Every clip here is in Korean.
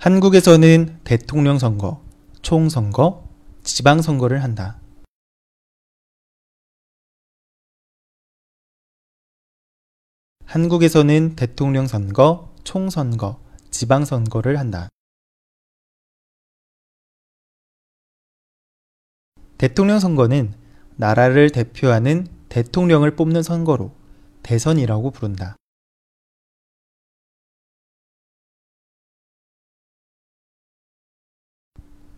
한국에서는 대통령 선거, 총선거, 지방선거를 한다. 한국에서는 대통령 선거, 총선거, 지방선거를 한다. 대통령 선거는 나라를 대표하는 대통령을 뽑는 선거로 대선이라고 부른다.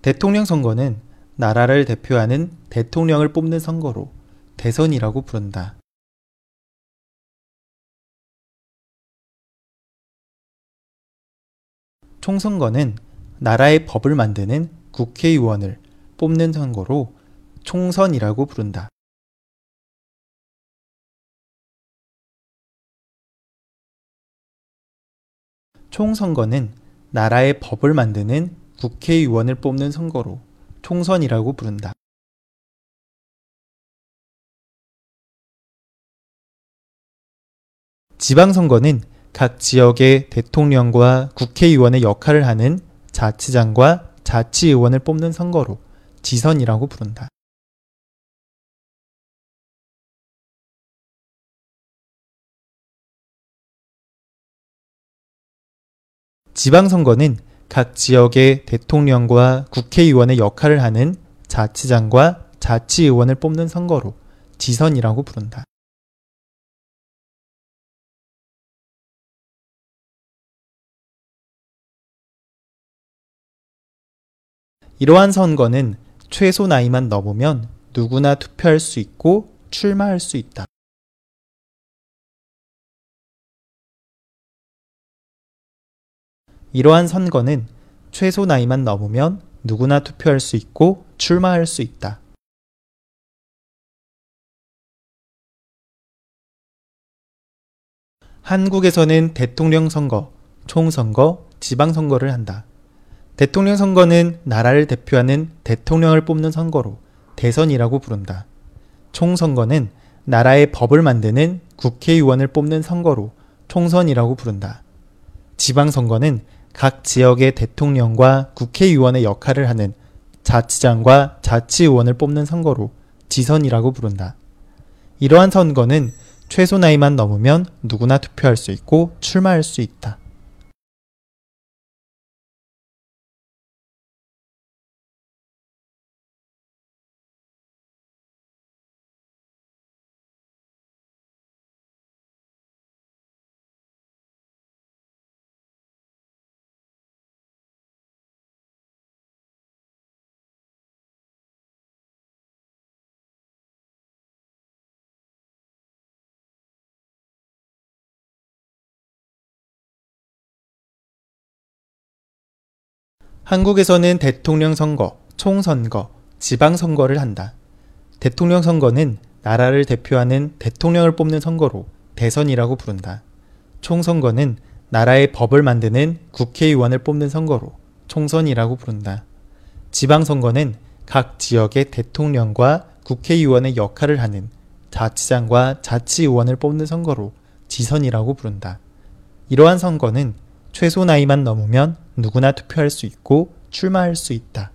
대통령 선거는 나라를 대표하는 대통령을 뽑는 선거로 대선이라고 부른다. 총선거는 나라의 법을 만드는 국회의원을 뽑는 선거로 총선이라고 부른다. 총선거는 나라의 법을 만드는 국회의원을 뽑는 선거로 총선이라고 부른다. 지방선거는 각 지역의 대통령과 국회의원의 역할을 하는 자치장과 자치의원을 뽑는 선거로 지선이라고 부른다. 지방선거는 각 지역의 대통령과 국회의원의 역할을 하는 자치장과 자치의원을 뽑는 선거로 지선이라고 부른다. 이러한 선거는 최소 나이만 넘으면 누구나 투표할 수 있고 출마할 수 있다. 이러한 선거는 최소 나이만 넘으면 누구나 투표할 수 있고 출마할 수 있다. 한국에서는 대통령 선거, 총선거, 지방선거를 한다. 대통령 선거는 나라를 대표하는 대통령을 뽑는 선거로 대선이라고 부른다. 총선거는 나라의 법을 만드는 국회의원을 뽑는 선거로 총선이라고 부른다. 지방선거는 각 지역의 대통령과 국회의원의 역할을 하는 자치장과 자치의원을 뽑는 선거로 지선이라고 부른다. 이러한 선거는 최소 나이만 넘으면 누구나 투표할 수 있고 출마할 수 있다. 한국에서는 대통령 선거, 총선거, 지방선거를 한다. 대통령 선거는 나라를 대표하는 대통령을 뽑는 선거로 대선이라고 부른다. 총선거는 나라의 법을 만드는 국회의원을 뽑는 선거로 총선이라고 부른다. 지방선거는 각 지역의 대통령과 국회의원의 역할을 하는 자치장과 자치의원을 뽑는 선거로 지선이라고 부른다. 이러한 선거는 최소 나이만 넘으면 누구나 투표할 수 있고 출마할 수 있다.